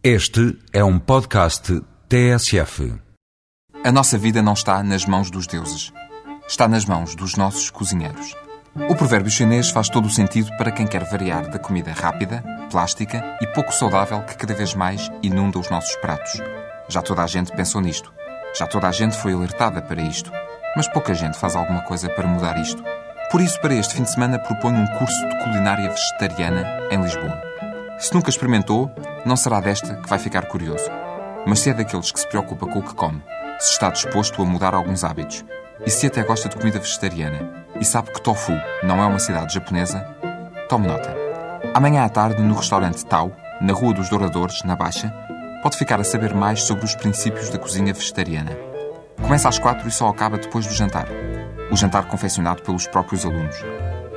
Este é um podcast TSF. A nossa vida não está nas mãos dos deuses. Está nas mãos dos nossos cozinheiros. O provérbio chinês faz todo o sentido para quem quer variar da comida rápida, plástica e pouco saudável que cada vez mais inunda os nossos pratos. Já toda a gente pensou nisto. Já toda a gente foi alertada para isto. Mas pouca gente faz alguma coisa para mudar isto. Por isso, para este fim de semana, proponho um curso de culinária vegetariana em Lisboa. Se nunca experimentou, não será desta que vai ficar curioso. Mas se é daqueles que se preocupa com o que come, se está disposto a mudar alguns hábitos, e se até gosta de comida vegetariana, e sabe que Tofu não é uma cidade japonesa, tome nota. Amanhã à tarde, no restaurante Tau, na Rua dos Douradores, na Baixa, pode ficar a saber mais sobre os princípios da cozinha vegetariana. Começa às quatro e só acaba depois do jantar. O jantar confeccionado pelos próprios alunos.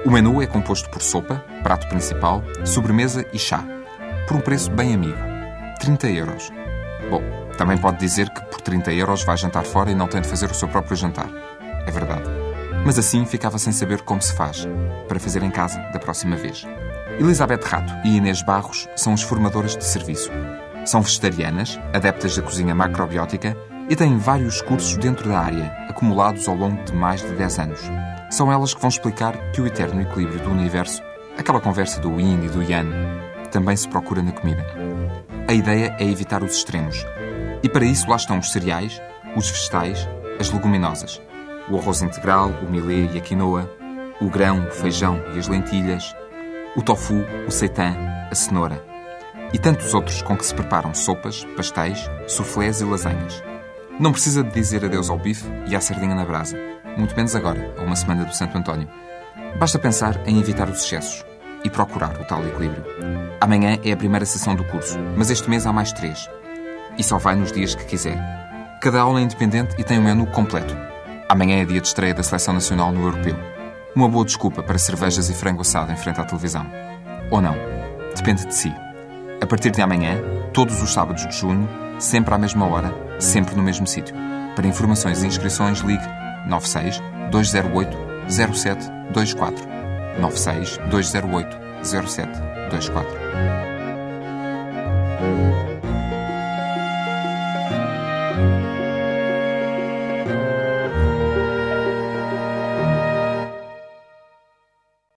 O menu é composto por sopa, prato principal, sobremesa e chá, por um preço bem amigo, 30 euros. Bom, também pode dizer que por 30 euros vai jantar fora e não tem de fazer o seu próprio jantar. É verdade. Mas assim ficava sem saber como se faz, para fazer em casa da próxima vez. Elizabeth Rato e Inês Barros são as formadoras de serviço. São vegetarianas, adeptas da cozinha macrobiótica e têm vários cursos dentro da área, acumulados ao longo de mais de 10 anos. São elas que vão explicar que o eterno equilíbrio do universo, aquela conversa do yin e do yang, também se procura na comida. A ideia é evitar os extremos. E para isso lá estão os cereais, os vegetais, as leguminosas, o arroz integral, o milê e a quinoa, o grão, o feijão e as lentilhas, o tofu, o seitan, a cenoura e tantos outros com que se preparam sopas, pastéis, soufflés e lasanhas. Não precisa de dizer adeus ao bife e à sardinha na brasa muito menos agora, a uma semana do Santo António. Basta pensar em evitar os excessos e procurar o tal equilíbrio. Amanhã é a primeira sessão do curso, mas este mês há mais três. E só vai nos dias que quiser. Cada aula é independente e tem um menu completo. Amanhã é dia de estreia da Seleção Nacional no Europeu. Uma boa desculpa para cervejas e frango assado em frente à televisão. Ou não. Depende de si. A partir de amanhã, todos os sábados de junho, sempre à mesma hora, sempre no mesmo sítio. Para informações e inscrições, ligue 96 208 0724. 96 208 0724.